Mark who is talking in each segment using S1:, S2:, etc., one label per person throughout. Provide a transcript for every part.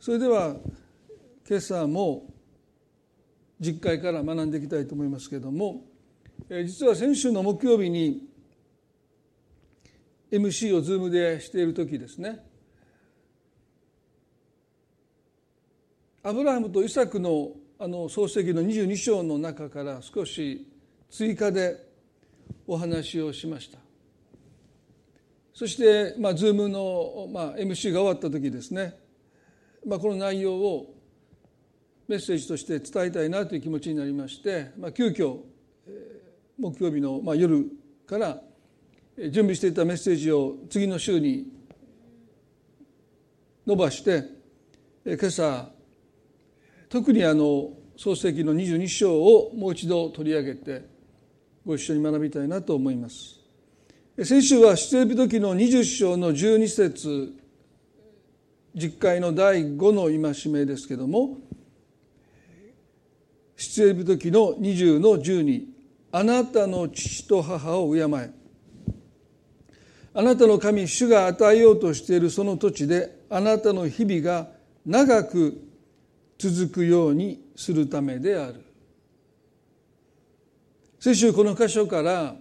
S1: それでは今朝も実会から学んでいきたいと思いますけれども実は先週の木曜日に MC を Zoom でしている時ですねアブラハムとイサクのあの創世記の22章の中から少し追加でお話をしました。そして、まあ、Zoom の、まあ、MC が終わった時ですね、まあ、この内容をメッセージとして伝えたいなという気持ちになりまして、まあ、急遽木曜日の、まあ、夜から準備していたメッセージを次の週に伸ばして今朝特にあの創世記の22章をもう一度取り上げてご一緒に学びたいなと思います。先週は出エビ時の20章の12節実会の第5の戒めですけども出エビ時の20の12あなたの父と母を敬え。あなたの神主が与えようとしているその土地であなたの日々が長く続くようにするためである。先週この箇所から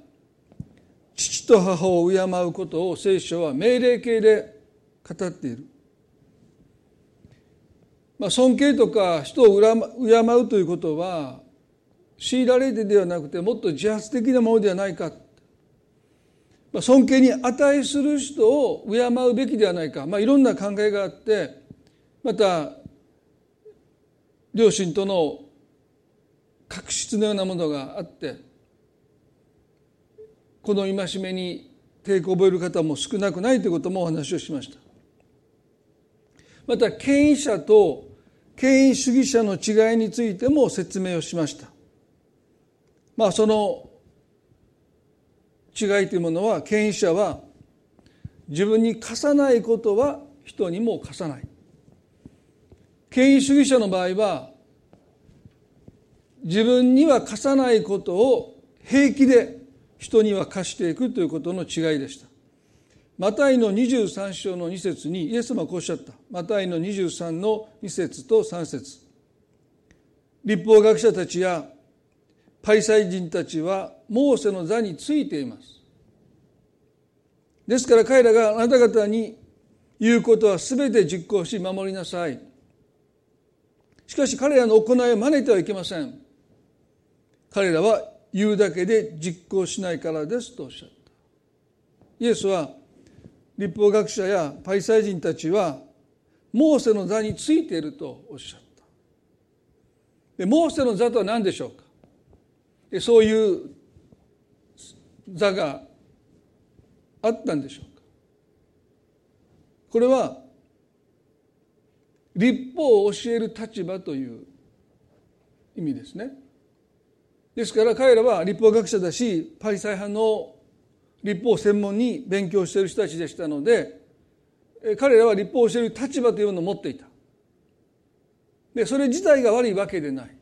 S1: 父と母を敬うことを聖書は命令形で語っている、まあ、尊敬とか人を敬うということは強いられてではなくてもっと自発的なものではないか。まあ尊敬に値する人を敬うべきではないか、まあ、いろんな考えがあってまた両親との確執のようなものがあってこの戒めに抵抗を覚える方も少なくないということもお話をしました。また権威者と権威主義者の違いについても説明をしました。まあその違いというものは権威者は自分に課さないことは人にも課さない。権威主義者の場合は自分には課さないことを平気で人には課していくということの違いでした。マタイの23章の2節にイエス様はこうおっしゃった。マタイの23の2節と3節。立法学者たちやパリサイ人たちはモーセの座についています。ですから彼らがあなた方に言うことは全て実行し守りなさい。しかし彼らの行いを真似てはいけません。彼らは言うだけで実行しないからですとおっしゃった。イエスは立法学者やパリサイ人たちはモーセの座についているとおっしゃった。でモーセの座とは何でしょうか？でそういう座があったんでしょうか？これは立法を教える立場という意味ですね。ですから彼らは立法学者だしパリサイ派の立法を専門に勉強している人たちでしたので彼らは立法を教える立場というのを持っていた。でそれ自体が悪いわけでない。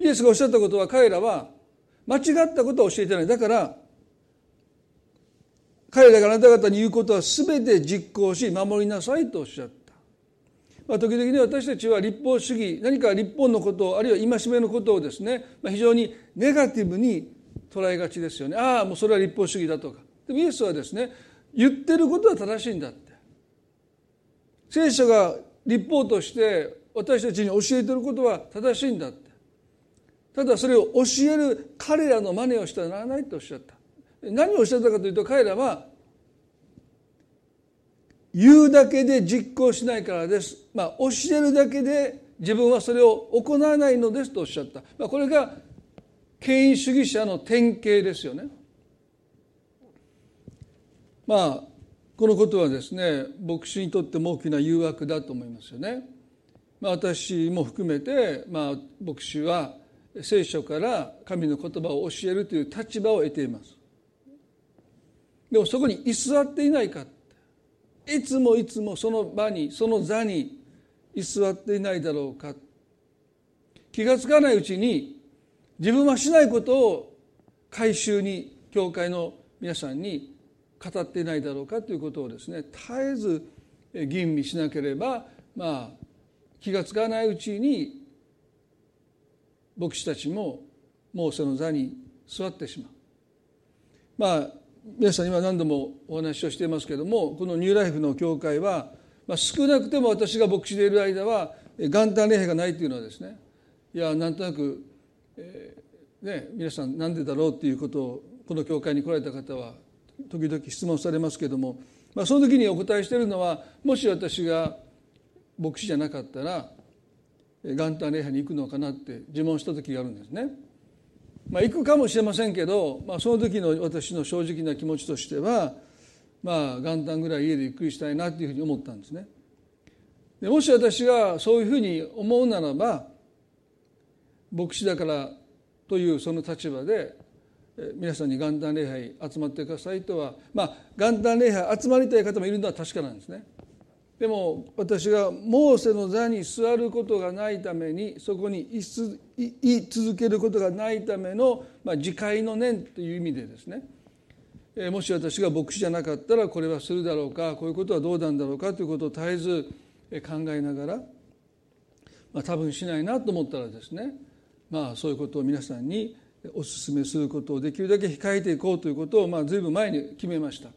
S1: イエスがおっしゃったことは彼らは間違ったことを教えてない。だから彼らがあなた方に言うことは全て実行し守りなさいとおっしゃった、まあ、時々に私たちは立法主義何か立法のことあるいは戒めのことをですね、まあ、非常にネガティブに捉えがちですよね。ああもうそれは立法主義だとか。でもイエスはですね言ってることは正しいんだって。聖書が立法として私たちに教えてることは正しいんだって。ただそれを教える彼らの真似をしてはならないとおっしゃった。何をおっしゃったかというと彼らは言うだけで実行しないからです、まあ、教えるだけで自分はそれを行わないのですとおっしゃった、まあ、これが権威主義者の典型ですよね。まあこのことはですね牧師にとっても大きな誘惑だと思いますよね。まあ、私も含めて、まあ、牧師は聖書から神の言葉を教えるという立場を得ています。でもそこに居座っていないかいつもいつもその場にその座に居座っていないだろうか。気が付かないうちに自分はしないことを改宗に教会の皆さんに語っていないだろうかということをですね絶えず吟味しなければまあ気が付かないうちに牧師たちもモーセの座に座ってしまう。まあ皆さん今何度もお話をしていますけれどもこのニューライフの教会は、まあ、少なくても私が牧師でいる間は元旦礼拝がないというのはですねいやなんとなく、えー、ね、皆さん何でだろうっていうことをこの教会に来られた方は時々質問されますけども、まあ、その時にお答えしているのはもし私が牧師じゃなかったら元旦礼拝に行くのかなって自問した時があるんですね。まあ、行くかもしれませんけど、まあ、その時の私の正直な気持ちとしてはまあ元旦ぐらい家でゆっくりしたいなというふうに思ったんですね。でもし私がそういうふうに思うならば牧師だからというその立場で皆さんに元旦礼拝集まってくださいとはまあ元旦礼拝集まりたい方もいるのは確かなんですね。でも私がモーセの座に座ることがないためにそこに居続けることがないための、まあ、自戒の念という意味でですねもし私が牧師じゃなかったらこれはするだろうかこういうことはどうなんだろうかということを絶えず考えながら、まあ、多分しないなと思ったらですねまあそういうことを皆さんにお勧めすることをできるだけ控えていこうということをまあ随分前に決めました。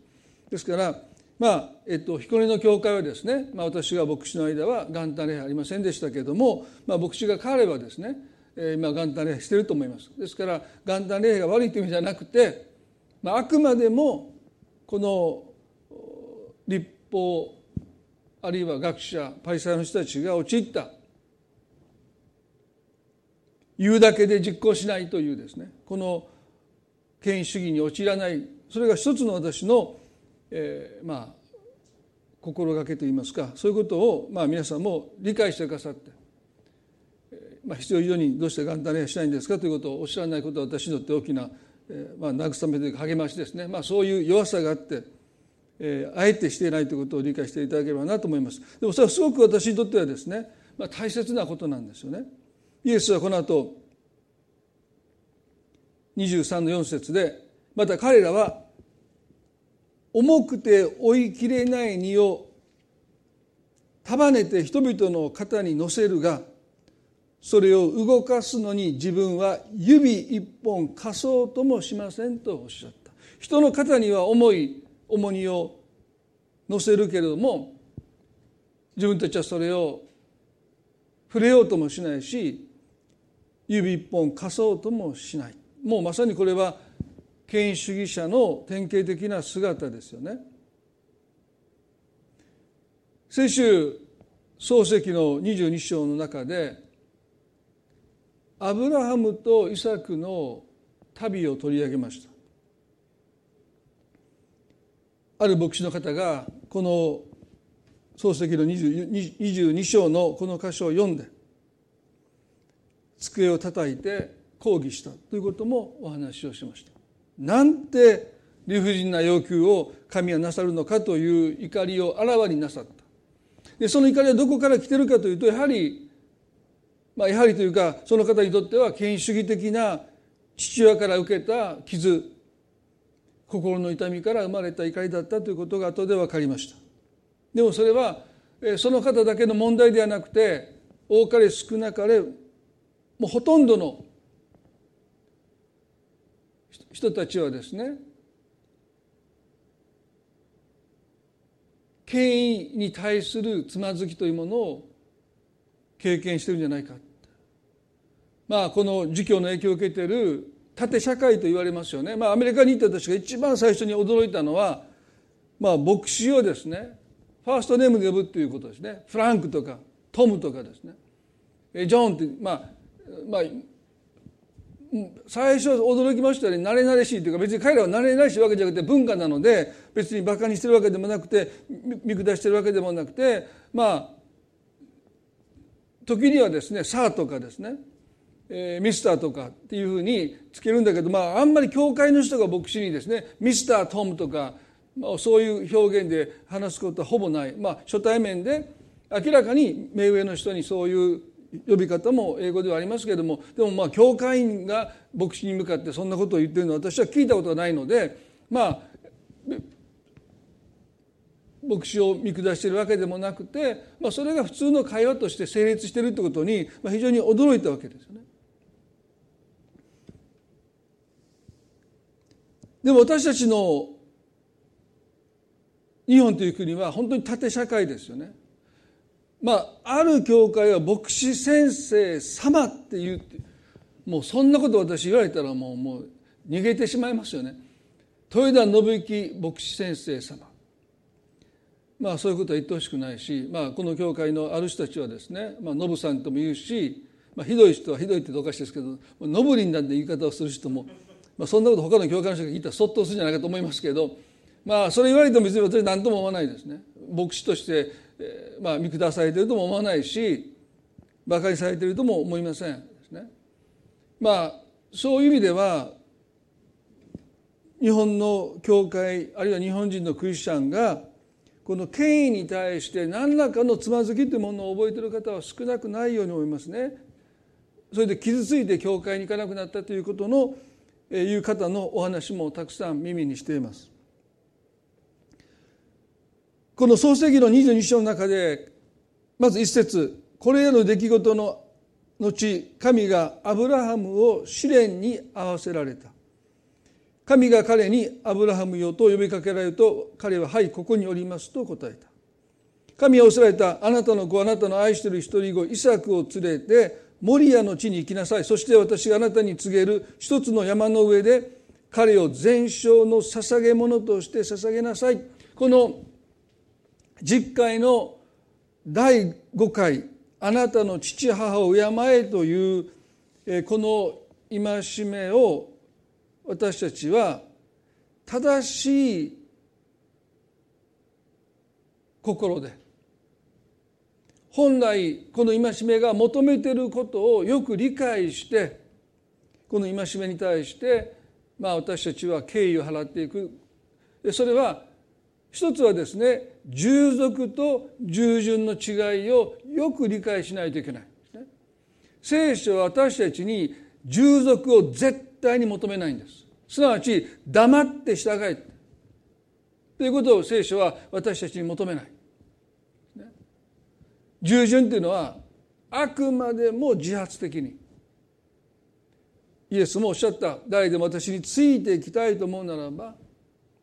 S1: ですからまあえっと、彦根の教会はですね、まあ、私が牧師の間は元旦礼拝ありませんでしたけれども、まあ、牧師が変わればですね、えー、今元旦礼拝してると思いますですから元旦礼拝が悪いという意味じゃなくて、まあ、あくまでもこの立法あるいは学者パイサーの人たちが陥った言うだけで実行しないというですね。この権威主義に陥らない。それが一つの私のえー、まあ心がけといいますか。そういうことを、まあ、皆さんも理解してくださって、えーまあ、必要以上にどうして元旦礼しないんですか。ということをおっしゃらないことは私にとって大きな、えーまあ、慰めというか励ましですね、まあ、そういう弱さがあって、えー、あえてしていないということを理解していただければなと思います。でもそれはすごく私にとってはですね、まあ、大切なことなんですよね。イエスはこの後23の4節でまた彼らは重くて追いきれない荷を束ねて人々の肩に乗せるがそれを動かすのに自分は指一本貸そうともしませんとおっしゃった。人の肩には重い重荷を乗せるけれども自分たちはそれを触れようともしないし指一本貸そうともしないもうまさにこれは権威主義者の典型的な姿ですよね。先週漱石の22章の中でアブラハムとイサクの旅を取り上げましたある牧師の方がこの漱石の22章のこの箇所を読んで机を叩いて抗議したということもお話をしました。なんて理不尽な要求を神はなさるのかという怒りをあらわになさった。でその怒りはどこから来てるかというとやはりまあやはりというかその方にとっては権威主義的な父親から受けた傷心の痛みから生まれた怒りだったということが後で分かりました。でもそれはその方だけの問題ではなくて多かれ少なかれもうほとんどの人たちはですね権威に対するつまずきというものを経験してるんじゃないか。まあこの儒教の影響を受けている縦社会と言われますよね、まあ、アメリカに行った私が一番最初に驚いたのは、まあ、牧師をですねファーストネームで呼ぶっていうことですね。フランクとかトムとかですね。ジョンってまあまあ最初驚きましたよね。慣れ慣れしいというか別に彼らは慣れ慣れしいわけじゃなくて文化なので別にバカにしてるわけでもなくて見下してるわけでもなくてまあ時にはですね「サー」とかですね「えー、ミスター」とかっていうふうにつけるんだけどまああんまり教会の人が牧師にですね「ミスター・トム」とか、まあ、そういう表現で話すことはほぼない、まあ、初対面で明らかに目上の人にそういう呼び方も英語ではありますけれどもでもまあ教会員が牧師に向かってそんなことを言ってるのは私は聞いたことがないのでまあ牧師を見下しているわけでもなくて、まあ、それが普通の会話として成立しているということに、まあ、非常に驚いたわけですよね。でも私たちの日本という国は本当に縦社会ですよね。まあ、ある教会は牧師先生様って言うもうそんなこと私言われたらもうもう逃げてしまいますよね。豊田信之牧師先生様まあそういうことは言ってほしくないし、まあ、この教会のある人たちはですね、まあ、ノブさんとも言うし、まあ、ひどい人はひどいってどかしですけどノブリンなんて言い方をする人も、まあ、そんなこと他の教会の人が聞いたらそっとするんじゃないかと思いますけどまあそれ言われても別に私何とも思わないですね。牧師として、まあ見下されているとも思わないし馬鹿にされているとも思いませんね。まあそういう意味では日本の教会あるいは日本人のクリスチャンがこの権威に対して何らかのつまずきというものを覚えている方は少なくないように思いますね。それで傷ついて教会に行かなくなったということのいう方のお話もたくさん耳にしています。この創世記の22章の中でまず一節これらの出来事の後神がアブラハムを試練に合わせられた。神が彼にアブラハムよと呼びかけられると彼は「はいここにおります」と答えた。神はおせられたあなたの子あなたの愛している一人子イサクを連れてモリアの地に行きなさい。そして私があなたに告げる一つの山の上で彼を全焼の捧げ物として捧げなさい。この実会の第5回あなたの父母を敬えというこの戒めを私たちは正しい心で本来この戒めが求めてることをよく理解してこの戒めに対してまあ私たちは敬意を払っていく。それは一つはですね従属と従順の違いをよく理解しないといけない。聖書は私たちに従属を絶対に求めないんです。すなわち黙って従えということを聖書は私たちに求めない。従順というのはあくまでも自発的にイエスもおっしゃった誰でも私についていきたいと思うならば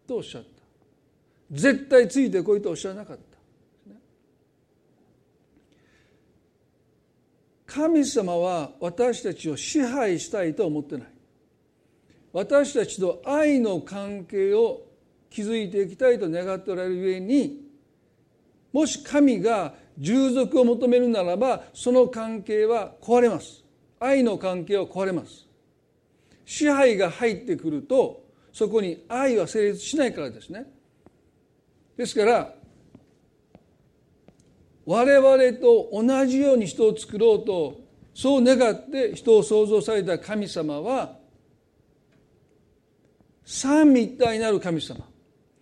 S1: とおっしゃった絶対ついてこいとおっしゃらなかった。神様は私たちを支配したいと思ってない。私たちと愛の関係を築いていきたいと願っておられる上にもし神が従属を求めるならばその関係は壊れます。愛の関係は壊れます。支配が入ってくるとそこに愛は成立しないからですね。ですから我々と同じように人を作ろうとそう願って人を創造された神様は三位一体になる神様。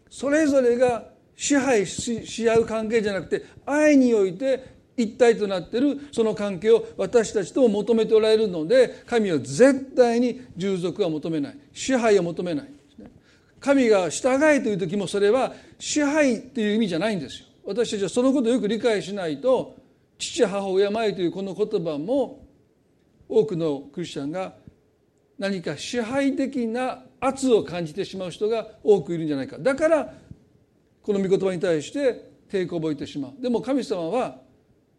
S1: それぞれが支配し合う関係じゃなくて愛において一体となってるその関係を私たちとも求めておられるので神は絶対に従属は求めない。支配を求めない。神が従えという時もそれは支配という意味じゃないんですよ。私たちはそのことをよく理解しないと父母を敬えというこの言葉も多くのクリスチャンが何か支配的な圧を感じてしまう人が多くいるんじゃないか。だからこの御言葉に対して抵抗を覚えてしまう。でも神様は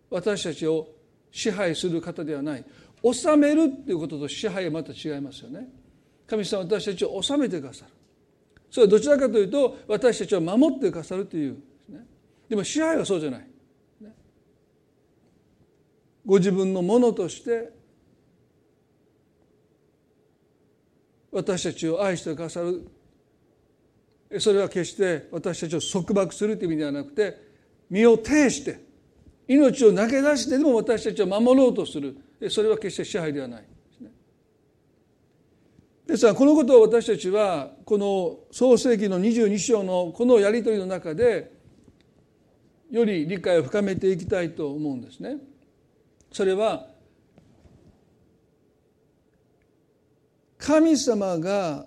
S1: 私たちを支配する方ではない。治めるっていうことと支配はまた違いますよね。神様は私たちを治めてくださる。それはどちらかというと私たちを守ってくださるというで、ね、でも支配はそうじゃない、ご自分のものとして私たちを愛してくださる。それは決して私たちを束縛するという意味ではなくて身を挺して命を投げ出してでも私たちを守ろうとする。それは決して支配ではない。ですからこのことを私たちはこの創世紀の22章のこのやり取りの中でより理解を深めていきたいと思うんですね。それは神様が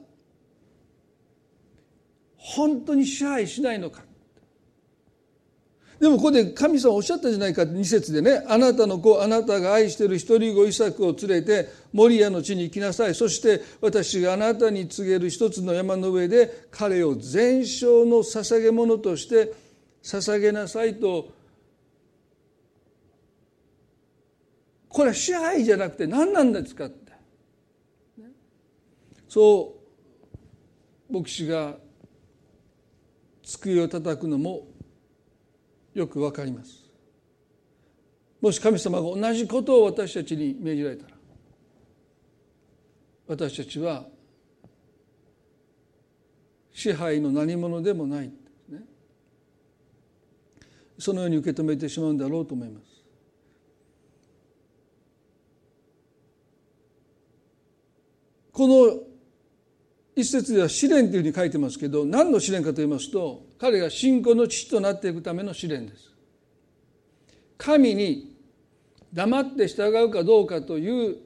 S1: 本当に支配しないのかでもここで神様おっしゃったじゃないか2節でね。あなたの子あなたが愛してる一人子イサクを連れてモリアの地に行きなさい。そして私があなたに告げる一つの山の上で彼を全焼の捧げ物として捧げなさいとこれは支配じゃなくて何なんですかって、そう牧師が机を叩くのもよくわかります。もし神様が同じことを私たちに命じられたら私たちは支配の何者でもない、そのように受け止めてしまうんだろうと思います。この一節では試練というふうに書いてますけど何の試練かと言いますと彼が信仰の父となっていくための試練です。神に黙って従うかどうかという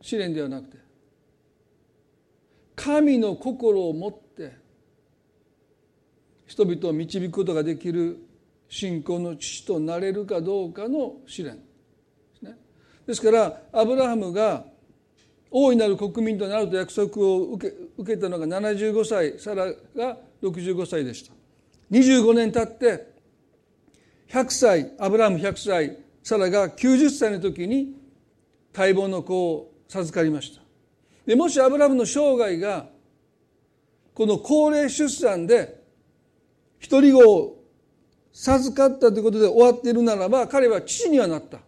S1: 試練ではなくて神の心を持って人々を導くことができる信仰の父となれるかどうかの試練ですね。ですからアブラハムが大いなる国民となると約束を受け受けたのが75歳サラが65歳でした。25年経って100歳アブラム100歳サラが90歳の時に待望の子を授かりました。でもしアブラムの生涯がこの高齢出産で一人子を授かったということで終わっているならば彼は父にはなった。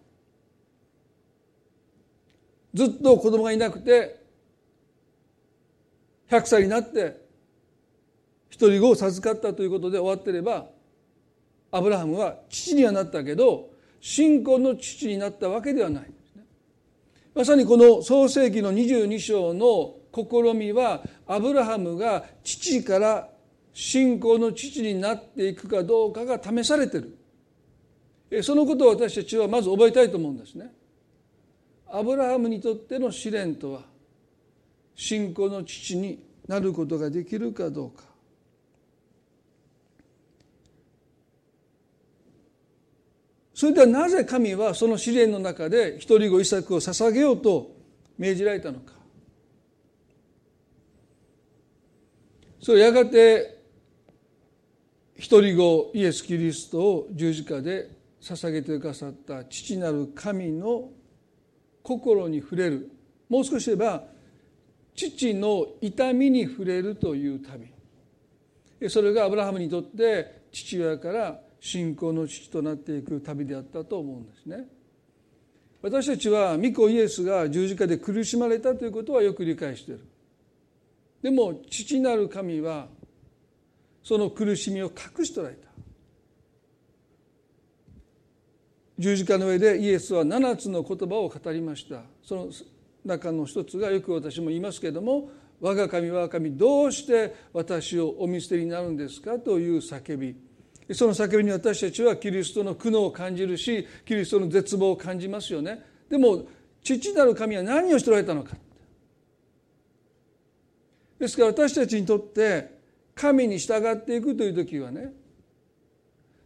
S1: ずっと子供がいなくて100歳になって一人子を授かったということで終わってればアブラハムは父にはなったけど信仰の父になったわけではない。まさにこの創世紀の22章の試みはアブラハムが父から信仰の父になっていくかどうかが試されてる。そのことを私たちはまず覚えたいと思うんですね。アブラハムにとっての試練とは信仰の父になることができるかどうか。それではなぜ神はその試練の中で一人子イサクを捧げようと命じられたのか。それやがて一人子イエス・キリストを十字架で捧げてくださった父なる神の心に触れる。もう少し言えば父の痛みに触れるという旅それがアブラハムにとって父親から信仰の父となっていく旅であったと思うんですね。私たちは御子イエスが十字架で苦しまれたということはよく理解している。でも父なる神はその苦しみを隠しとられた。十字架の上でイエスは7つの言葉を語りました。その中の一つがよく私も言いますけれども「我が神我が神どうして私をお見捨てになるんですか?」という叫びその叫びに私たちはキリストの苦悩を感じるしキリストの絶望を感じますよね。でも父なる神は何をしておられたのか。ですから私たちにとって神に従っていくという時はね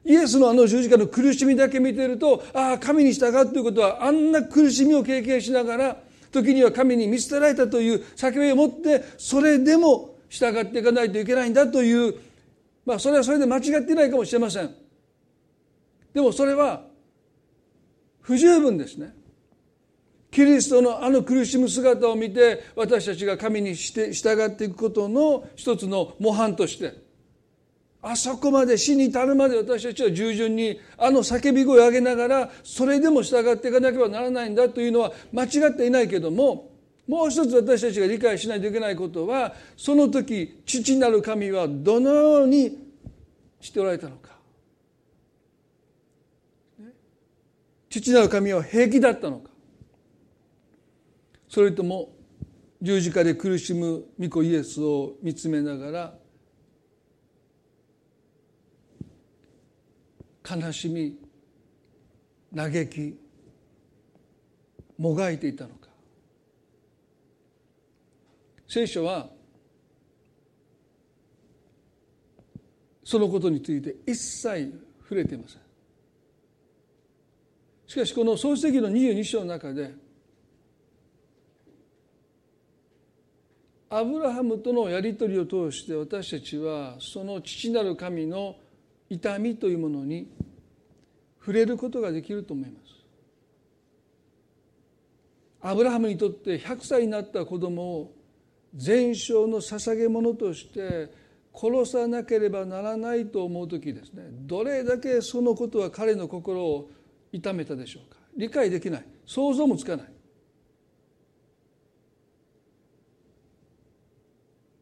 S1: イエスのあの十字架の苦しみだけ見てるとああ神に従うということはあんな苦しみを経験しながら時には神に見捨てられたという叫びを持ってそれでも従っていかないといけないんだというまあそれはそれで間違ってないかもしれません。でもそれは不十分ですね。キリストのあの苦しむ姿を見て私たちが神にして従っていくことの一つの模範としてあそこまで死に至るまで私たちは従順にあの叫び声を上げながらそれでも従っていかなければならないんだというのは間違っていないけどももう一つ私たちが理解しないといけないことはその時父なる神はどのようにしておられたのか。父なる神は平気だったのか。それとも十字架で苦しむ御子イエスを見つめながら悲しみ嘆きもがいていたのか。聖書はそのことについて一切触れていませんしかしこの創世記の22章の中でアブラハムとのやり取りを通して私たちはその父なる神の痛みというものに触れることができると思います。アブラハムにとって100歳になった子供を全焼の捧げ物として殺さなければならないと思う時ですね。どれだけそのことは彼の心を痛めたでしょうか。理解できない。想像もつかない。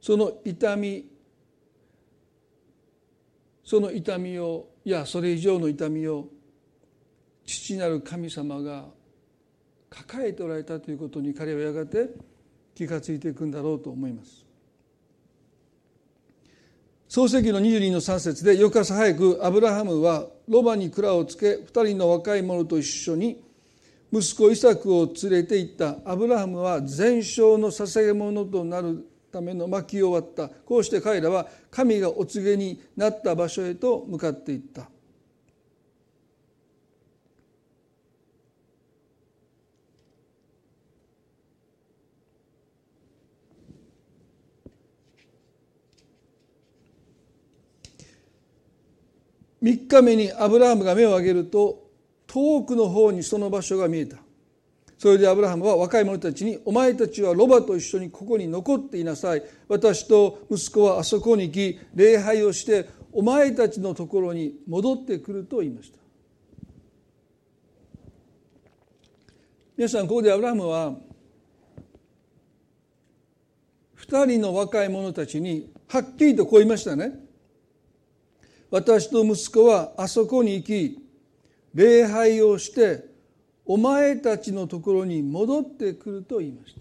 S1: その痛みその痛みをいやそれ以上の痛みを父なる神様が抱えておられたということに彼はやがて気が付いていくんだろうと思います。創世記の22の3節で翌朝早くアブラハムはロバに蔵をつけ2人の若い者と一緒に息子イサクを連れて行った。アブラハムは全焼の捧げ物となるための薪を割った。こうして彼らは神がお告げになった場所へと向かっていった。3日目にアブラハムが目を上げると遠くの方にその場所が見えた。それでアブラハムは若い者たちに「お前たちはロバと一緒にここに残っていなさい。私と息子はあそこに行き礼拝をしてお前たちのところに戻ってくる」と言いました。皆さんここでアブラハムは2人の若い者たちにはっきりとこう言いましたね。私と息子はあそこに行き礼拝をしてお前たちのところに戻ってくると言いました。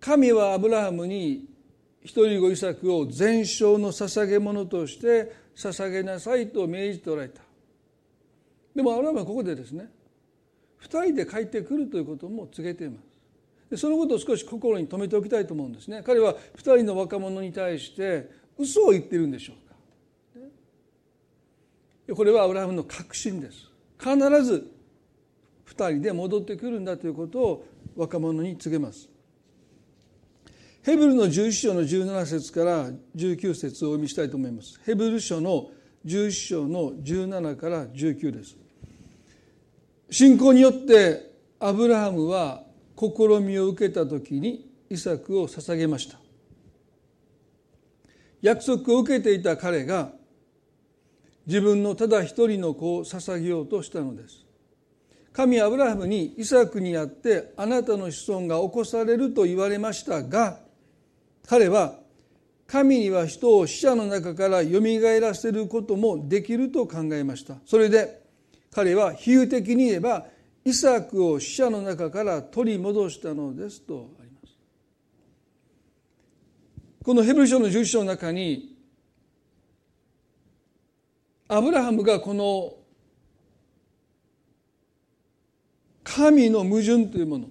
S1: 神はアブラハムに一人子イサクを全焼の捧げ物として捧げなさいと命じておられた。でもアブラハムはここでですね二人で帰ってくるということも告げています。そのことを少し心に留めておきたいと思うんですね。彼は二人の若者に対して嘘を言ってるんでしょうか。これはアブラハムの確信です。必ず2人で戻ってくるんだということを若者に告げます。ヘブルの11章の17節から19節をお読みしたいと思います。ヘブル書の11章の17から19です。信仰によってアブラハムは試みを受けた時にイサクを捧げました。約束を受けていた彼が自分のただ一人の子を捧げようとしたのです。神アブラハムにイサクにあってあなたの子孫が起こされると言われましたが彼は神には人を死者の中からよみがえらせることもできると考えました。それで彼は比喩的に言えばイサクを死者の中から取り戻したのですとあります。このヘブル書の11章の中にアブラハムがこの神の矛盾というもの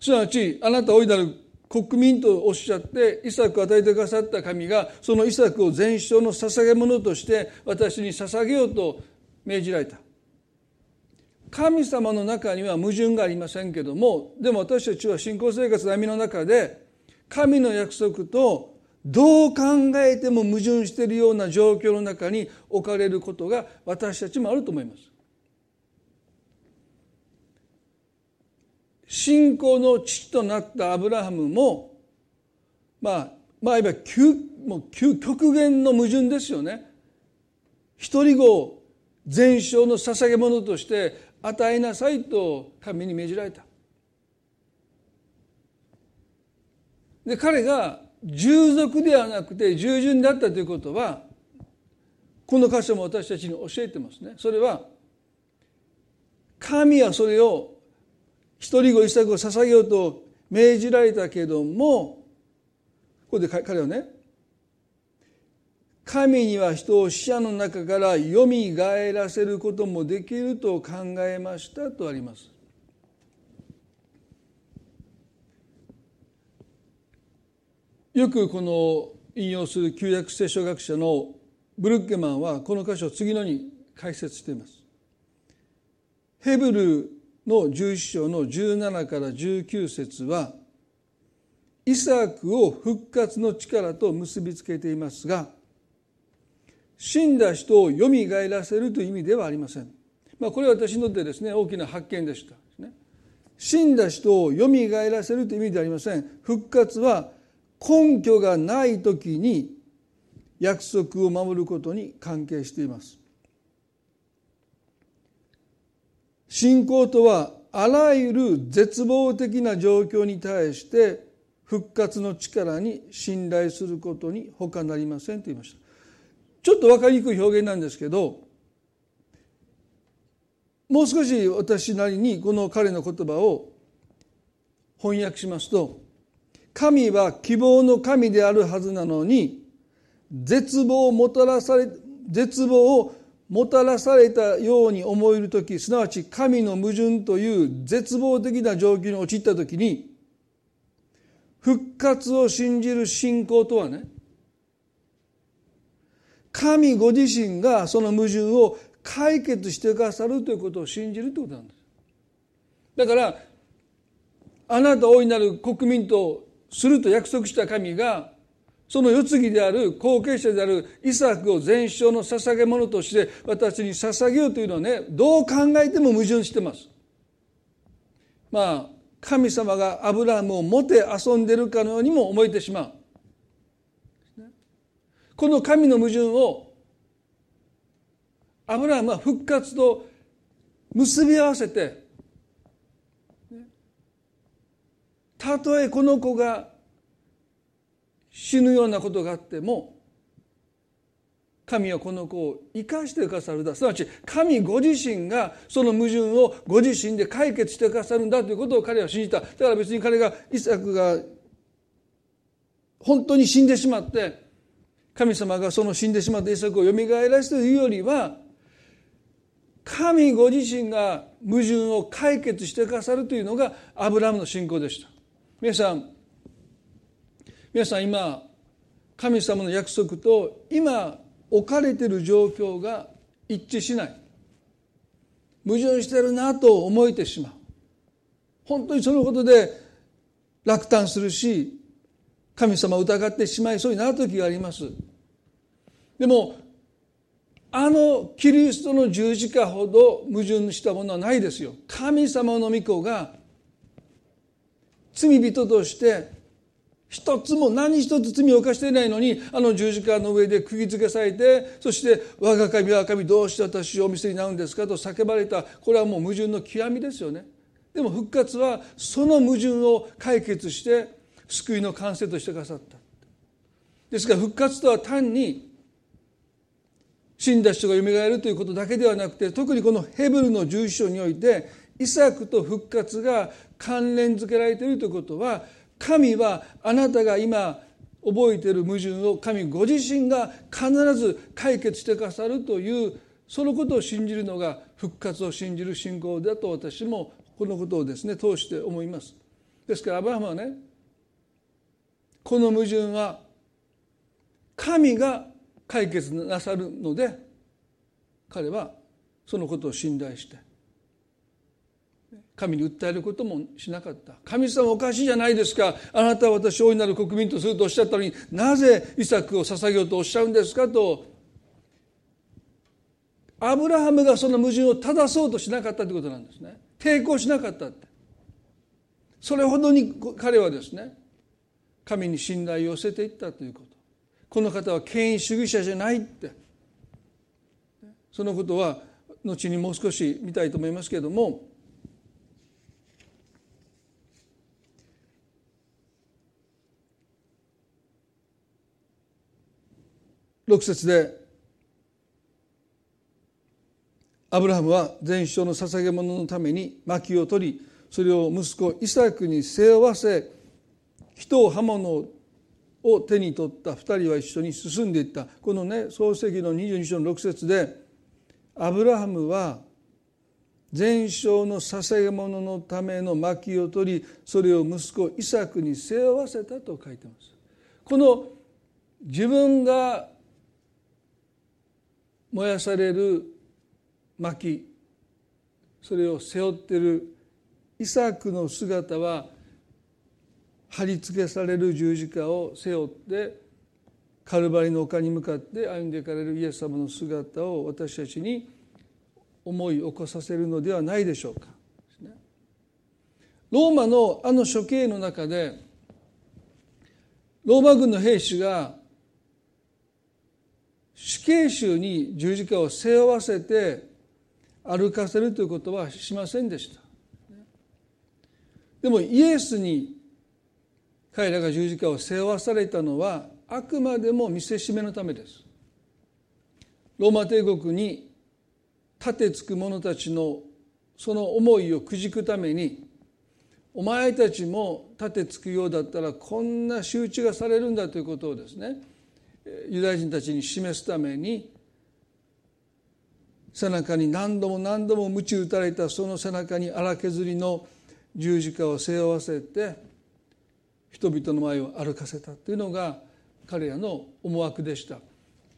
S1: すなわちあなたおいなる国民とおっしゃってイサクを与えてくださった神がそのイサクを全焼の捧げ物として私に捧げようと命じられた。神様の中には矛盾がありませんけどもでも私たちは信仰生活の闇の中で神の約束とどう考えても矛盾しているような状況の中に置かれることが私たちもあると思います。信仰の父となったアブラハムもまあまあ言えばもう極限の矛盾ですよね。一人子を全焼の捧げ物として与えなさいと神に命じられた。で彼が従属ではなくて従順だったということはこの箇所も私たちに教えてますねそれは神はそれを一人子一作を捧げようと命じられたけどもここで彼はね神には人を死者の中からよみがえらせることもできると考えましたとありますよくこの引用する旧約聖書学者のブルッケマンはこの箇所を次のに解説しています。ヘブルの11章の17から19節はイサクを復活の力と結びつけていますが死んだ人をよみがえらせるという意味ではありません。まあ、これは私にとってですね大きな発見でした。死んだ人をよみがえらせるという意味ではありません。復活は根拠がない時に約束を守ることに関係しています。信仰とはあらゆる絶望的な状況に対して復活の力に信頼することに他なりませんと言いました。ちょっと分かりにくい表現なんですけどもう少し私なりにこの彼の言葉を翻訳しますと神は希望の神であるはずなのに絶望をもたらされ絶望をもたらされたように思える時すなわち神の矛盾という絶望的な状況に陥った時に復活を信じる信仰とはね神ご自身がその矛盾を解決してくださるということを信じるということなんです。だからあなた大いなる国民とすると約束した神がその世継ぎである後継者であるイサクを全焼の捧げ物として私に捧げようというのはねどう考えても矛盾してます。まあ神様がアブラハムをもて遊んでるかのようにも思えてしまう。この神の矛盾をアブラハムは復活と結び合わせてたとえこの子が死ぬようなことがあっても神はこの子を生かしてくださるだ。すなわち神ご自身がその矛盾をご自身で解決してくださるんだということを彼は信じた。だから別に彼がイサクが本当に死んでしまって神様がその死んでしまったイサクをよみがえらせるというよりは神ご自身が矛盾を解決してくださるというのがアブラムの信仰でした。皆さん皆さん今神様の約束と今置かれている状況が一致しない。矛盾してるなと思えてしまう。本当にそのことで落胆するし神様を疑ってしまいそうになる時がありますでもあのキリストの十字架ほど矛盾したものはないですよ神様の御子が罪人として一つも何一つ罪を犯していないのにあの十字架の上で釘付けされてそして「我が神我が神どうして私をお見せになるんですか?」と叫ばれたこれはもう矛盾の極みですよね。でも復活はその矛盾を解決して救いの完成としてくださった。ですから復活とは単に死んだ人が蘇るということだけではなくて特にこのヘブルの十一章においてイサクと復活が関連づけられているということは神はあなたが今覚えている矛盾を神ご自身が必ず解決してくださるというそのことを信じるのが復活を信じる信仰だと私もこのことをですね通して思います。ですからアブラハムはねこの矛盾は神が解決なさるので彼はそのことを信頼して神に訴えることもしなかった。神様おかしいじゃないですか。あなたは私大いなる国民とするとおっしゃったのになぜイサクを捧げようとおっしゃるんですかと。アブラハムがその矛盾を正そうとしなかったということなんですね。抵抗しなかったって。それほどに彼はですね神に信頼を寄せていったということ。この方は権威主義者じゃないって。そのことは後にもう少し見たいと思いますけれども。6節でアブラハムは全焼の捧げ物のために薪を取りそれを息子イサクに背負わせ人を刃物を手に取った2人は一緒に進んでいったこのね創世記の22章の6節でアブラハムは全焼の捧げ物のための薪を取りそれを息子イサクに背負わせたと書いてます。この自分が燃やされる薪それを背負っているイサクの姿は貼り付けされる十字架を背負ってカルバリの丘に向かって歩んでいかれるイエス様の姿を私たちに思い起こさせるのではないでしょうか。ローマのあの処刑の中でローマ軍の兵士が死刑囚に十字架を背負わせて歩かせるということはしませんでしたでもイエスに彼らが十字架を背負わされたのはあくまでも見せしめのためです。ローマ帝国に立てつく者たちのその思いをくじくためにお前たちも立てつくようだったらこんな仕打ちがされるんだということをですねユダヤ人たちに示すために背中に何度も何度も鞭打たれたその背中に荒削りの十字架を背負わせて人々の前を歩かせたというのが彼らの思惑でした。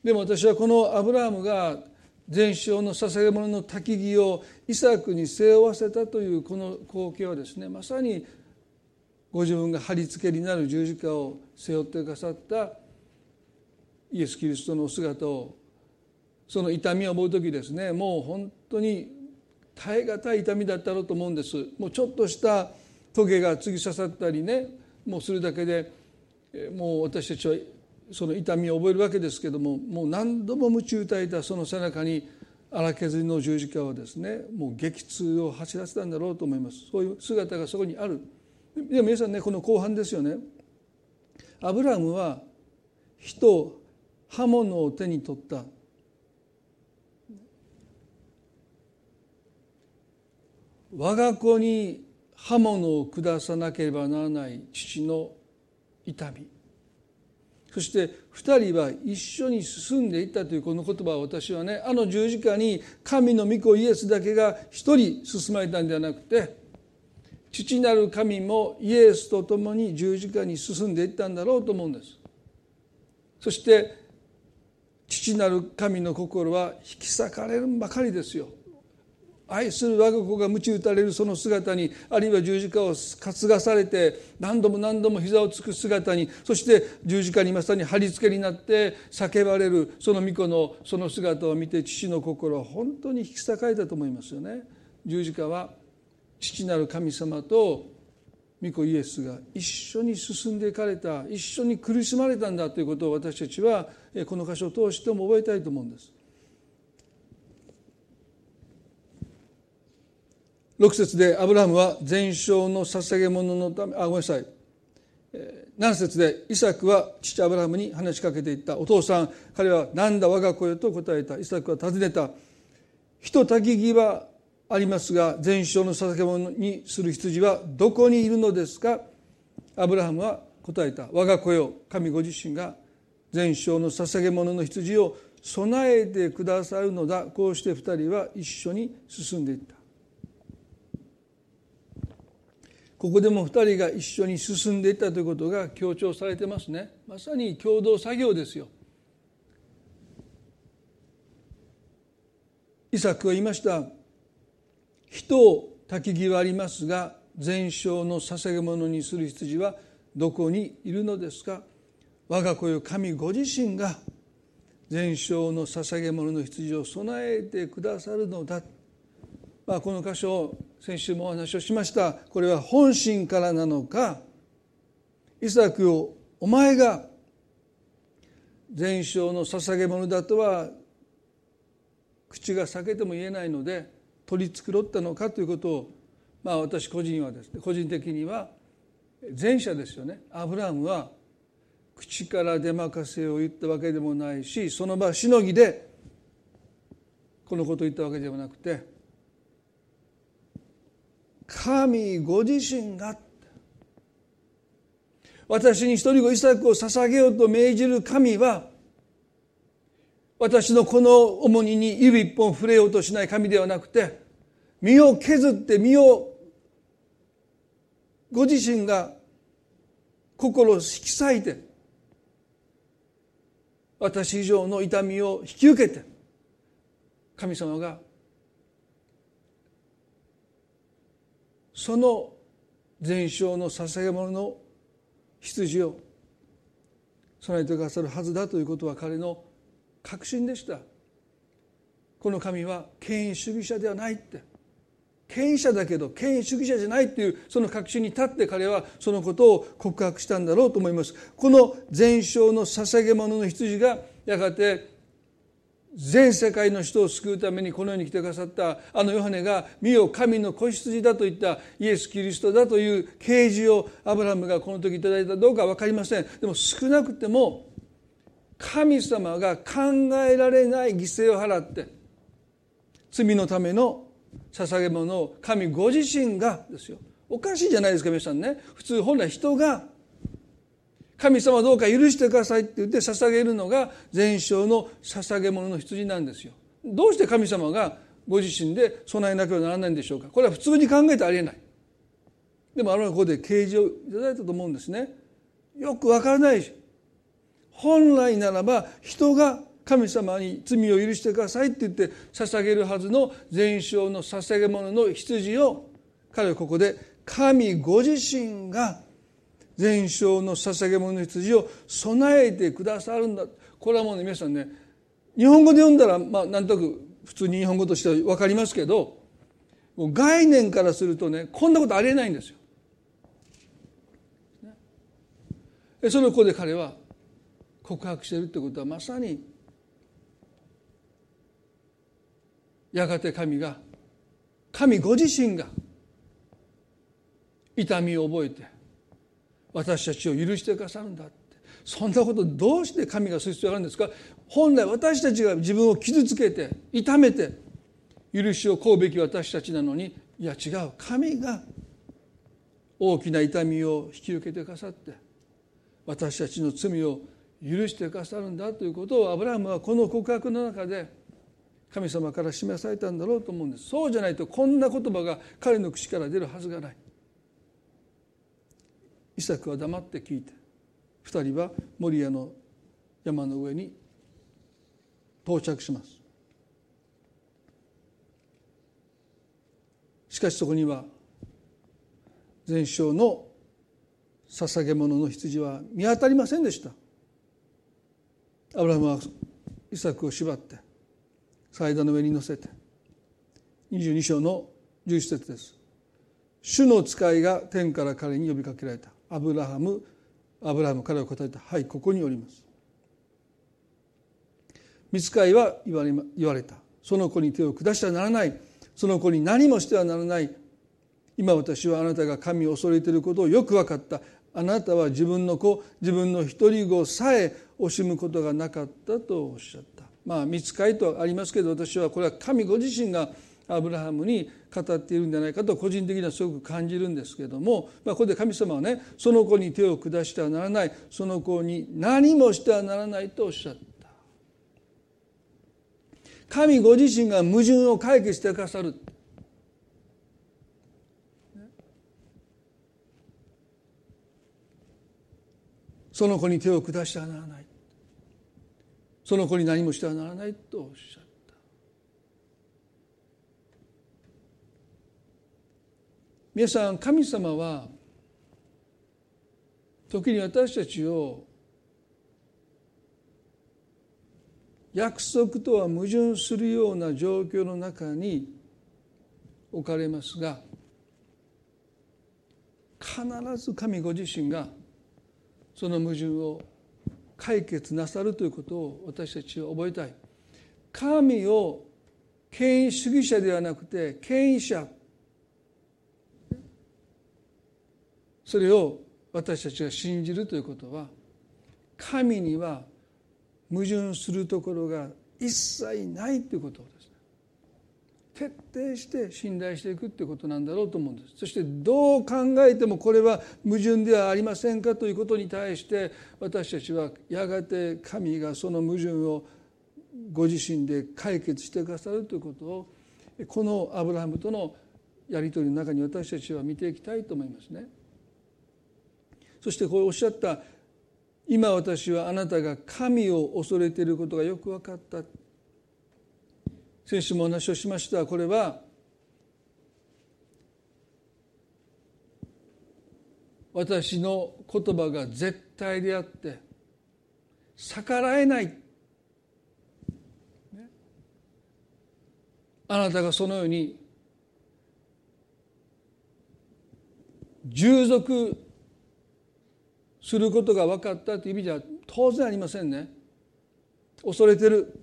S1: でも私はこのアブラハムが全焼の捧げ物の焚き木をイサクに背負わせたというこの光景はですねまさにご自分が貼り付けになる十字架を背負ってくださったイエス・キリストのお姿をその痛みを思う時ですねもう本当に耐え難い痛みだったろうと思うんです。もうちょっとしたトゲが突き刺さったりねもうするだけでもう私たちはその痛みを覚えるわけですけどももう何度も夢中打たれたその背中に荒削りの十字架をですねもう激痛を走らせたんだろうと思います。そういう姿がそこにある。でも皆さんねこの後半ですよね。アブラムは火と刃物を手に取った。我が子に刃物を下さなければならない父の痛み。そして2人は一緒に進んでいったというこの言葉は私はねあの十字架に神の御子イエスだけが一人進まれたんではなくて父なる神もイエスと共に十字架に進んでいったんだろうと思うんです。そして父なる神の心は引き裂かれるばかりですよ。愛する我が子が鞭打たれるその姿にあるいは十字架を担がされて何度も何度も膝をつく姿にそして十字架にまさに貼り付けになって叫ばれるその御子のその姿を見て父の心は本当に引き裂かれたと思いますよね。十字架は父なる神様と御子イエスが一緒に進んでいかれた一緒に苦しまれたんだということを私たちはこの箇所を通しても覚えたいと思うんです。6節でアブラハムは全焼の捧げ物のためあごめんなさい。7節でイサクは父アブラハムに話しかけていった。お父さん彼は何だ我が子よと答えた。イサクは尋ねた。火と焚き木はありますが全焼の捧げ物にする羊はどこにいるのですか？アブラハムは答えた。我が子よ神ご自身が全焼の捧げ物の羊を備えてくださるのだ。こうして二人は一緒に進んでいった。ここでも2人が一緒に進んでいったということが強調されてますね。まさに共同作業ですよ。イサクは言いました。人を焚き木はありますが全焼の捧げ物にする羊はどこにいるのですか？我が子よ神ご自身が全焼の捧げ物の羊を備えてくださるのだ。まあ、この箇所先週もお話をしました。これは本心からなのか。イサクをお前が全焼の捧げ物だとは口が裂けても言えないので取り繕ったのかということをまあ私個人はですね個人的には前者ですよね。アブラムは口から出任せを言ったわけでもないしその場しのぎでこのことを言ったわけではなくて神ご自身が私に一人子イサクを捧げようと命じる神は私のこの重荷に指一本触れようとしない神ではなくて身を削って身をご自身が心を引き裂いて私以上の痛みを引き受けて神様がその全焼の捧げ物の羊を備えてくださるはずだということは彼の確信でした。この神は権威主義者ではないって。権威者だけど権威主義者じゃないっていうその確信に立って彼はそのことを告白したんだろうと思います。この全焼の捧げ物の羊がやがて全世界の人を救うためにこの世に来てくださったあのヨハネが「見よ神の子羊だ」と言ったイエス・キリストだという啓示をアブラハムがこの時いただいたどうか分かりません。でも少なくても神様が考えられない犠牲を払って罪のための捧げ物を神ご自身がですよ。おかしいじゃないですか皆さんね。普通本来人が神様どうか許してくださいって言って捧げるのが全焼の捧げ物の羊なんですよ。どうして神様がご自身で備えなければならないんでしょうかこれは普通に考えてありえない。でもあのここで啓示をいただいたと思うんですね。よくわからないし本来ならば人が神様に罪を許してくださいって言って捧げるはずの全焼の捧げ物の羊を彼はここで神ご自身が全焼の捧げ物の羊を備えてくださるんだこれはもうね皆さんね日本語で読んだらまあなんとなく普通に日本語としては分かりますけどもう概念からするとねこんなことありえないんですよ。その子で彼は告白してるってことはまさにやがて神が神ご自身が痛みを覚えて私たちを許してくださるんだって。そんなことどうして神がする必要があるんですか？本来私たちが自分を傷つけて痛めて許しを請うべき私たちなのにいや違う。神が大きな痛みを引き受けてくださって私たちの罪を許してくださるんだということをアブラハムはこの告白の中で神様から示されたんだろうと思うんです。そうじゃないとこんな言葉が彼の口から出るはずがない。イサクは黙って聞いて2人はモリアの山の上に到着します。しかしそこには全焼の捧げ物の羊は見当たりませんでした。アブラハムはイサクを縛って祭壇の上に乗せて22章の11節です。主の使いが天から彼に呼びかけられた。アブラハムアブラハム彼は答えた。はいここにおります。見つかいは言われ言われた。その子に手を下してはならない。その子に何もしてはならない。今私はあなたが神を恐れていることをよく分かった。あなたは自分の子自分の一人子さえ惜しむことがなかったとおっしゃった。まあ見つかいとありますけど私はこれは神ご自身がアブラハムに語っているんじゃないかと個人的にはすごく感じるんですけども、まあ、ここで神様はねその子に手を下してはならないその子に何もしてはならないとおっしゃった。神ご自身が矛盾を解決してくださる。その子に手を下してはならない。その子に何もしてはならないとおっしゃる皆さん神様は時に私たちを約束とは矛盾するような状況の中に置かれますが必ず神ご自身がその矛盾を解決なさるということを私たちは覚えたい。神を権威主義者ではなくて権威者それを私たちが信じるということは神には矛盾するところが一切ないということです徹底して信頼していくということなんだろうと思うんですそしてどう考えてもこれは矛盾ではありませんかということに対して私たちはやがて神がその矛盾をご自身で解決してくださるということをこのアブラハムとのやり取りの中に私たちは見ていきたいと思いますね。そしてこうおっしゃった今私はあなたが神を恐れていることがよく分かった。先週もお話をしました。これは私の言葉が絶対であって逆らえない。あなたがそのように従属することが分かったという意味では当然ありませんね。恐れてる。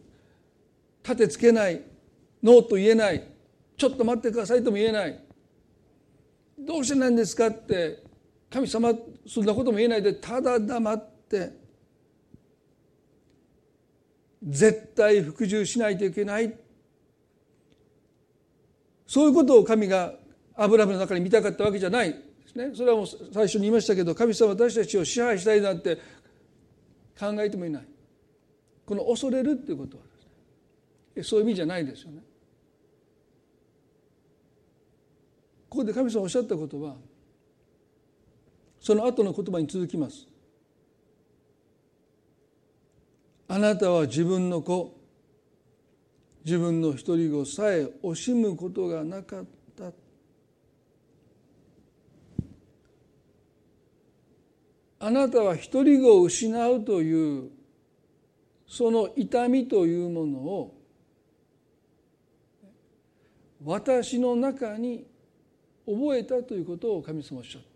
S1: 立てつけない。ノーと言えない。ちょっと待ってくださいとも言えない。どうしてなんですかって。神様そんなことも言えないで。ただ黙って。絶対服従しないといけない。そういうことを神がアブラムの中に見たかったわけじゃない。ね。それはもう最初に言いましたけど神様私たちを支配したいなんて考えてもいない。この恐れるっていうことはですね。そういう意味じゃないですよね。ここで神様おっしゃったことはその後の言葉に続きます。あなたは自分の子自分の独り子さえ惜しむことがなかったあなたは独り子を失うというその痛みというものを私の中に覚えたということを神様おっしゃった。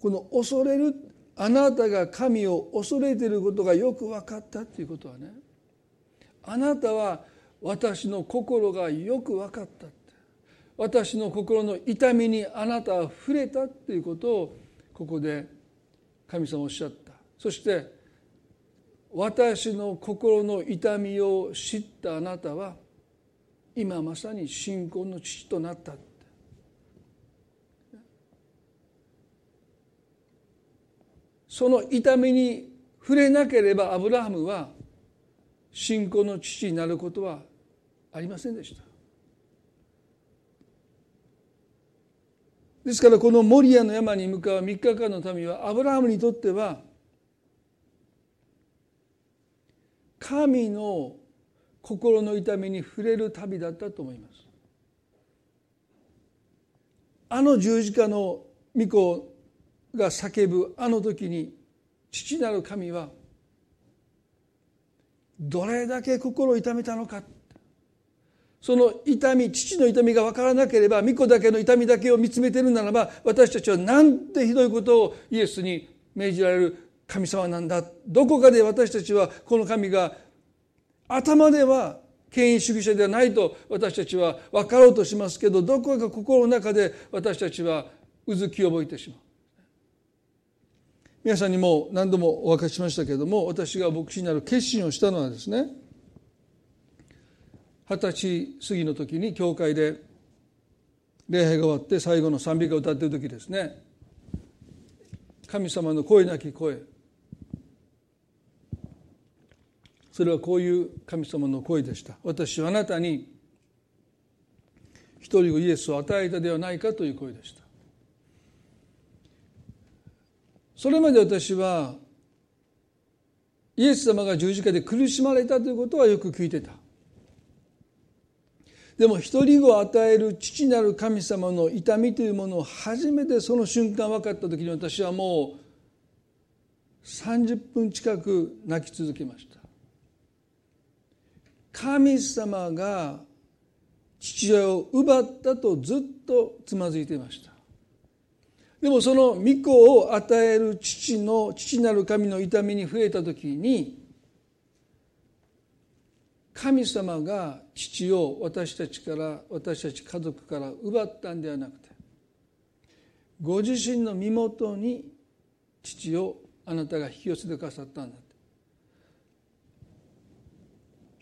S1: この恐れるあなたが神を恐れていることがよく分かったということはねあなたは私の心がよく分かった私の心の痛みにあなたは触れたということをここで神様おっしゃった。そして私の心の痛みを知ったあなたは今まさに信仰の父となったその痛みに触れなければアブラハムは信仰の父になることはありませんでしたですからこのモリアの山に向かう3日間の民はアブラハムにとっては神の心の痛みに触れる旅だったと思います。あの十字架の御子が叫ぶあの時に父なる神はどれだけ心を痛めたのか。その痛み父の痛みが分からなければ御子だけの痛みだけを見つめてるならば私たちはなんてひどいことをイエスに命じられる神様なんだ。どこかで私たちはこの神が頭では権威主義者ではないと私たちは分かろうとしますけどどこか心の中で私たちはうずき覚えてしまう。皆さんにも何度もお分かしましたけれども私が牧師になる決心をしたのはですね二十歳過ぎの時に教会で礼拝が終わって最後の賛美歌を歌っている時ですね神様の声なき声それはこういう神様の声でした。私はあなたに一人子イエスを与えたではないかという声でした。それまで私はイエス様が十字架で苦しまれたということはよく聞いてた。でも一人子を与える父なる神様の痛みというものを初めてその瞬間分かった時に私はもう30分近く泣き続けました。神様が父親を奪ったとずっとつまずいていました。でもその御子を与える父の父なる神の痛みに触れた時に神様が父を私たちから私たち家族から奪ったんではなくてご自身の身元に父をあなたが引き寄せてくださったんだ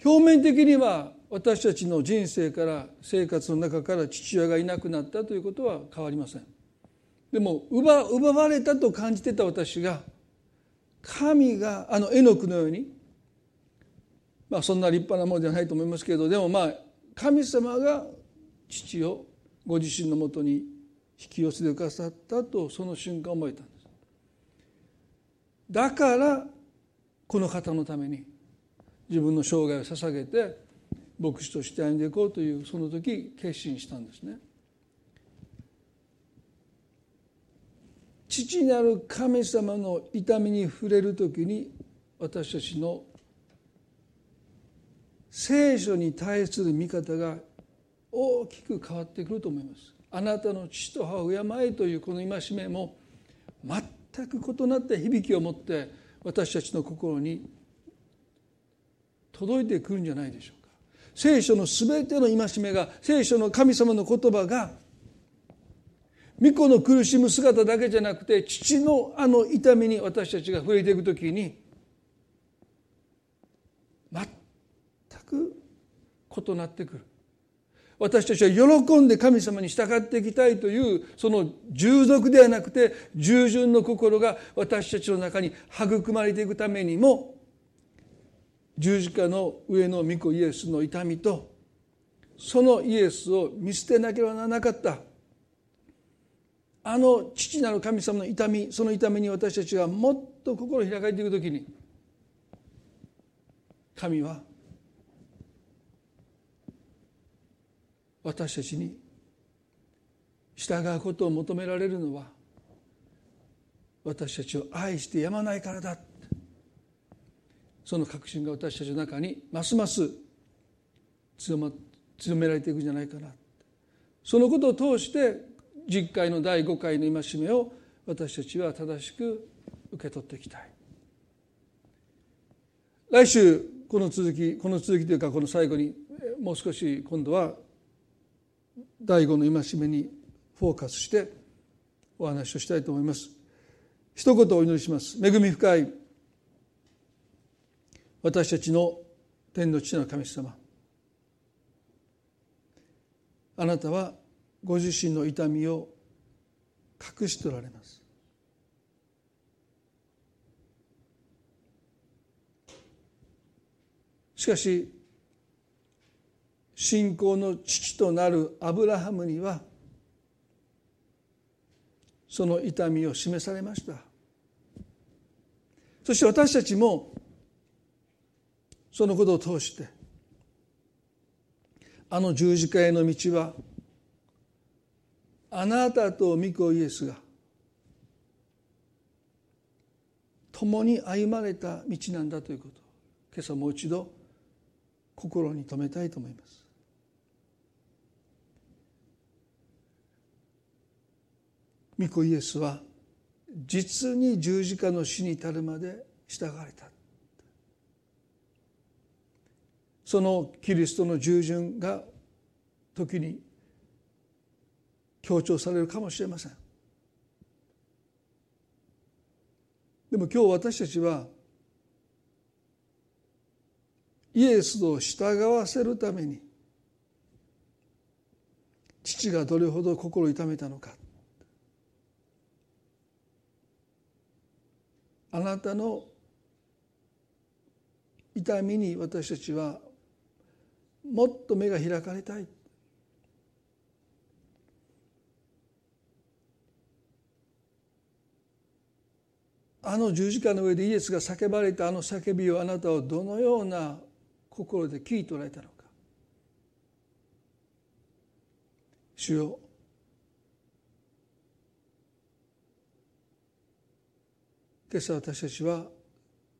S1: 表面的には私たちの人生から生活の中から父親がいなくなったということは変わりません。でも奪奪われたと感じてた私が神があの絵の具のようにまあそんな立派なものではないと思いますけどでもまあ神様が父をご自身のもとに引き寄せてくださったとその瞬間思えたんです。だからこの方のために自分の生涯を捧げて牧師として歩んでいこうというその時決心したんですね。父なる神様の痛みに触れる時に私たちの聖書に対する見方が大きく変わってくると思います。あなたの父と母を敬えというこの戒めも全く異なった響きを持って私たちの心に届いてくるんじゃないでしょうか。聖書の全ての戒めが聖書の神様の言葉が御子の苦しむ姿だけじゃなくて父のあの痛みに私たちが触れていく時に全く異なってくる。私たちは喜んで神様に従っていきたいというその従属ではなくて従順の心が私たちの中に育まれていくためにも十字架の上の御子イエスの痛みとそのイエスを見捨てなければならなかった。あの父なる神様の痛みその痛みに私たちがもっと心開かれていく時に神は私たちに従うことを求められるのは私たちを愛してやまないからだ。その確信が私たちの中にますます強,、ま、強められていくんじゃないかな。そのことを通して10回の第5回の戒めを私たちは正しく受け取っていきたい。来週この続きこの続きというかこの最後にもう少し今度は第5の戒めにフォーカスしてお話をしたいと思います。一言お祈りします。恵み深い私たちの天の父の神様。あなたはご自身の痛みを隠しておられます。しかし信仰の父となるアブラハムにはその痛みを示されました。そして私たちもそのことを通してあの十字架への道はあなたと御子イエスが共に歩まれた道なんだということ今朝もう一度心に留めたいと思います。御子イエスは実に十字架の死に至るまで従われた。そのキリストの従順が時に強調されるかもしれません。でも今日私たちはイエスを従わせるために父がどれほど心を痛めたのか。あなたの痛みに私たちはもっと目が開かれたい。あの十字架の上でイエスが叫ばれたあの叫びをあなたはどのような心で聞いておられたのか。主よ。今朝私たちは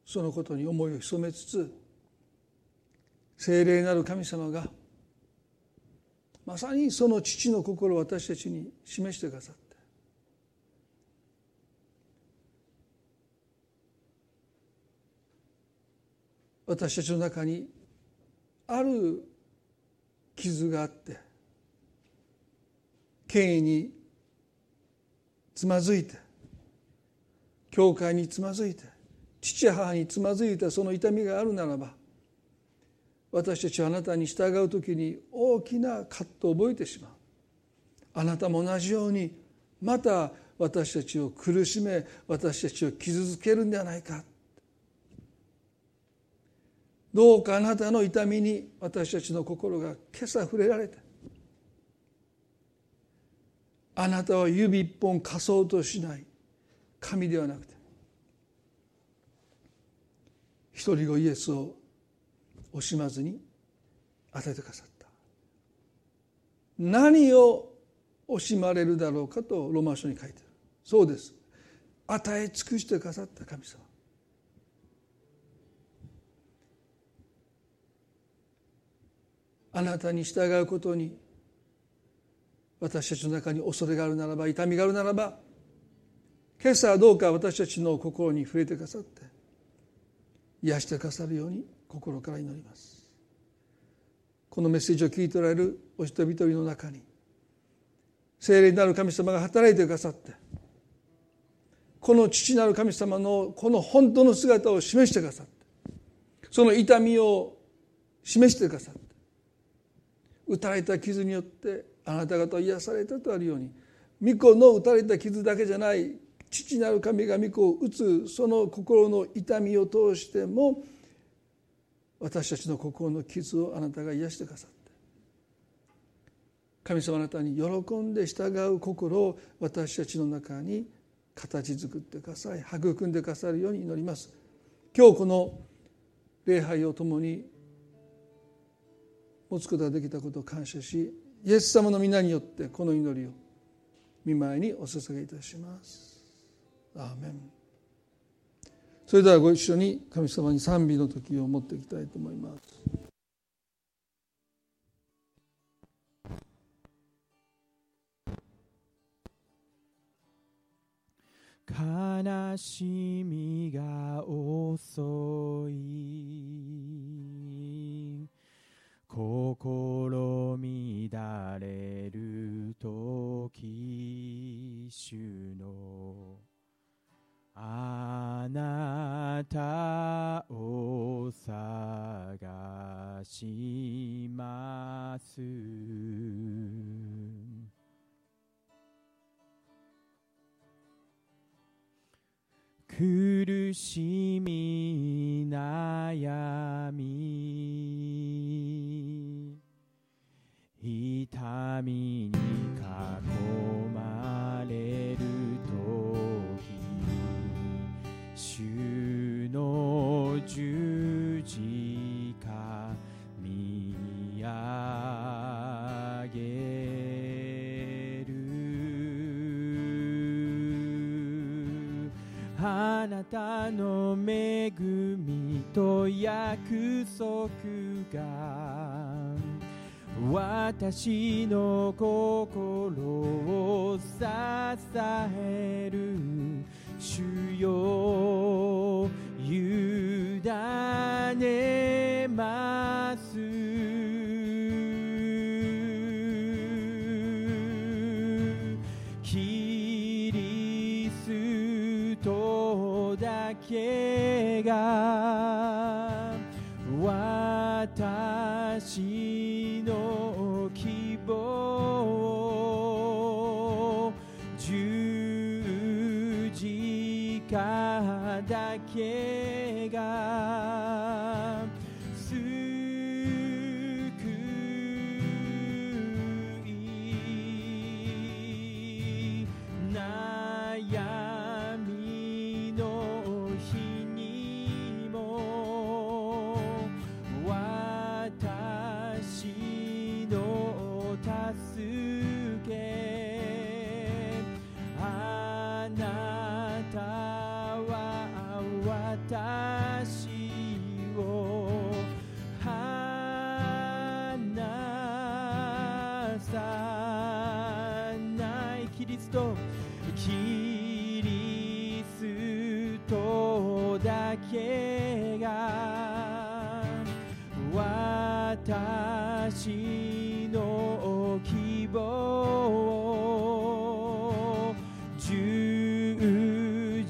S1: そのことに思いを潜めつつ聖霊なる神様がまさにその父の心を私たちに示してくださった。私たちの中にある傷があって権威につまずいて教会につまずいて父母につまずいたその痛みがあるならば私たちはあなたに従う時に大きな葛藤を覚えてしまう。あなたも同じようにまた私たちを苦しめ私たちを傷つけるんではないか。どうかあなたの痛みに私たちの心が今朝触れられてあなたは指一本貸そうとしない神ではなくて一人子イエスを惜しまずに与えてくださった。何を惜しまれるだろうかとローマ書に書いてある。そうです。与え尽くしてくださった神様。あなたに従うことに私たちの中に恐れがあるならば痛みがあるならば今朝はどうか私たちの心に触れてくださって癒してくださるように心から祈ります。このメッセージを聞いておられるお人々の中に聖霊なる神様が働いてくださってこの父なる神様のこの本当の姿を示してくださってその痛みを示してくださって打たれた傷によってあなた方を癒されたとあるように御子の打たれた傷だけじゃない父なる神が御子を打つその心の痛みを通しても私たちの心の傷をあなたが癒してくださって神様あなたに喜んで従う心を私たちの中に形作ってください。育んでくださるように祈ります。今日この礼拝を共に持つことができたことを感謝しイエス様の皆によってこの祈りを見舞いにお捧げいたします。アーメン。それではご一緒に神様に賛美の時を持っていきたいと思います。
S2: 悲しみが遅い。心乱れる時主のあなたを探します。苦しみ悩み。痛みに囲まれる時主の十字架見上げるあなたの恵みと約束が私の心を支える。主よ委ねます。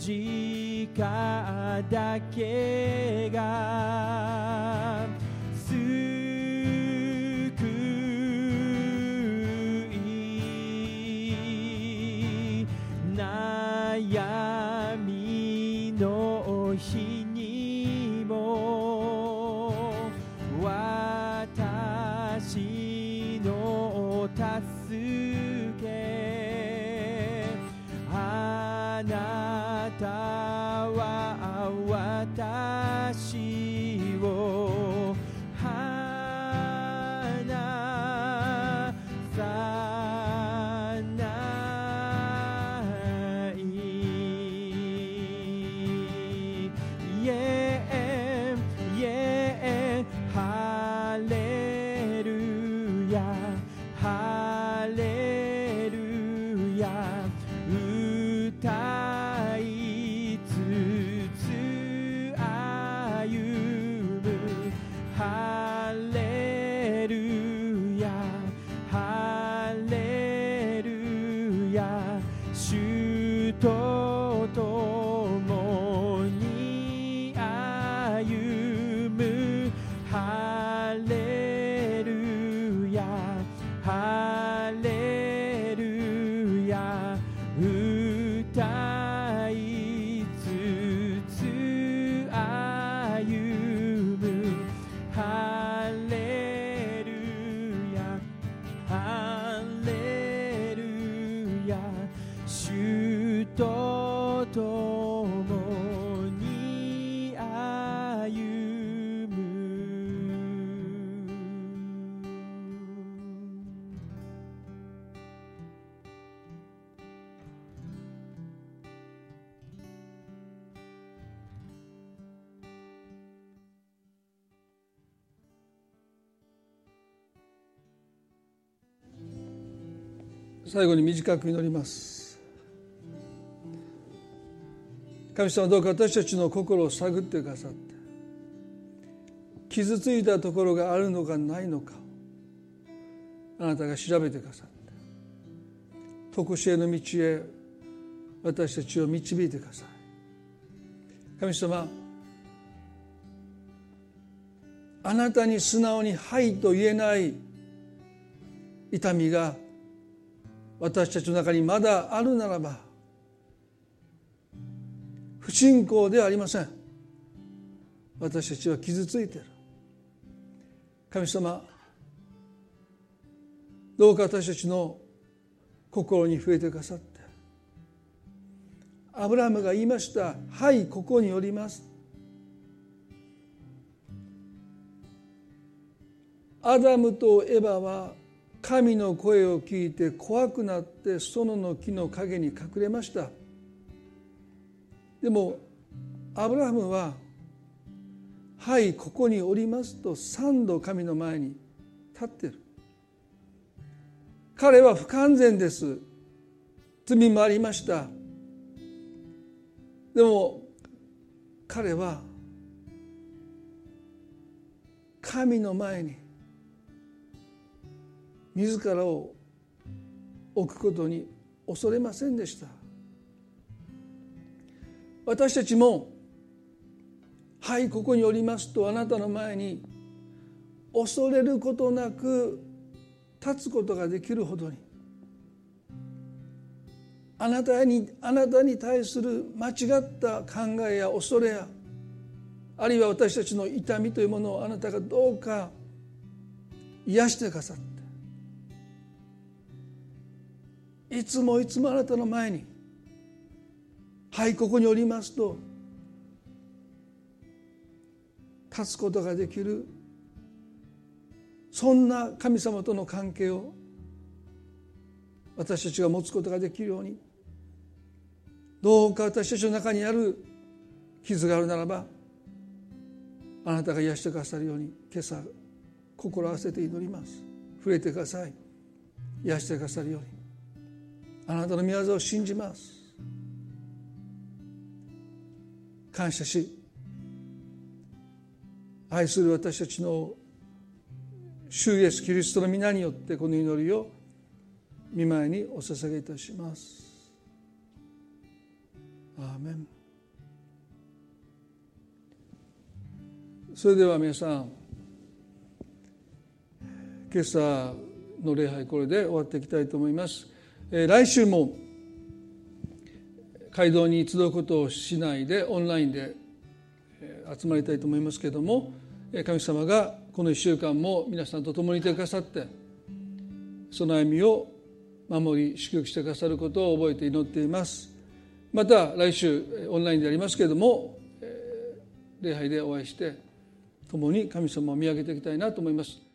S2: 時間だけが
S1: 最後に短く祈ります。神様どうか私たちの心を探ってくださって。傷ついたところがあるのかないのか。あなたが調べてくださって。常しえの道へ私たちを導いてください。神様あなたに素直に「はい」と言えない痛みが私たちの中にまだあるならば不信仰ではありません。私たちは傷ついている。神様どうか私たちの心に触れてくださって。アブラハムが言いました「はいここにおります」アダムとエバは神の声を聞いて怖くなって園の木の陰に隠れました。でもアブラハムは「はいここにおります」と三度神の前に立ってる。彼は不完全です。罪もありました。でも彼は神の前に自らを置くことに恐れませんでした。私たちも「はいここにおります」とあなたの前に恐れることなく立つことができるほどにあなたにあなたに対する間違った考えや恐れやあるいは私たちの痛みというものをあなたがどうか癒してくださっていつもいつもあなたの前に「はいここにおります」と立つことができるそんな神様との関係を私たちが持つことができるようにどうか私たちの中にある傷があるならばあなたが癒してくださるように今朝心合わせて祈ります。触れてください。癒してくださるように。あなたの御業を信じます。感謝し愛する私たちの主イエスキリストの皆によってこの祈りを見舞いにお捧げいたします。アーメン。それでは皆さん今朝の礼拝これで終わっていきたいと思います、来週も街道に集うことをしないでオンラインで集まりたいと思いますけれども神様がこの1週間も皆さんと共にいてくださってその歩みを守り祝福してくださることを覚えて祈っていますまた来週オンラインでありますけれども礼拝でお会いして共に神様を見上げていきたいなと思います。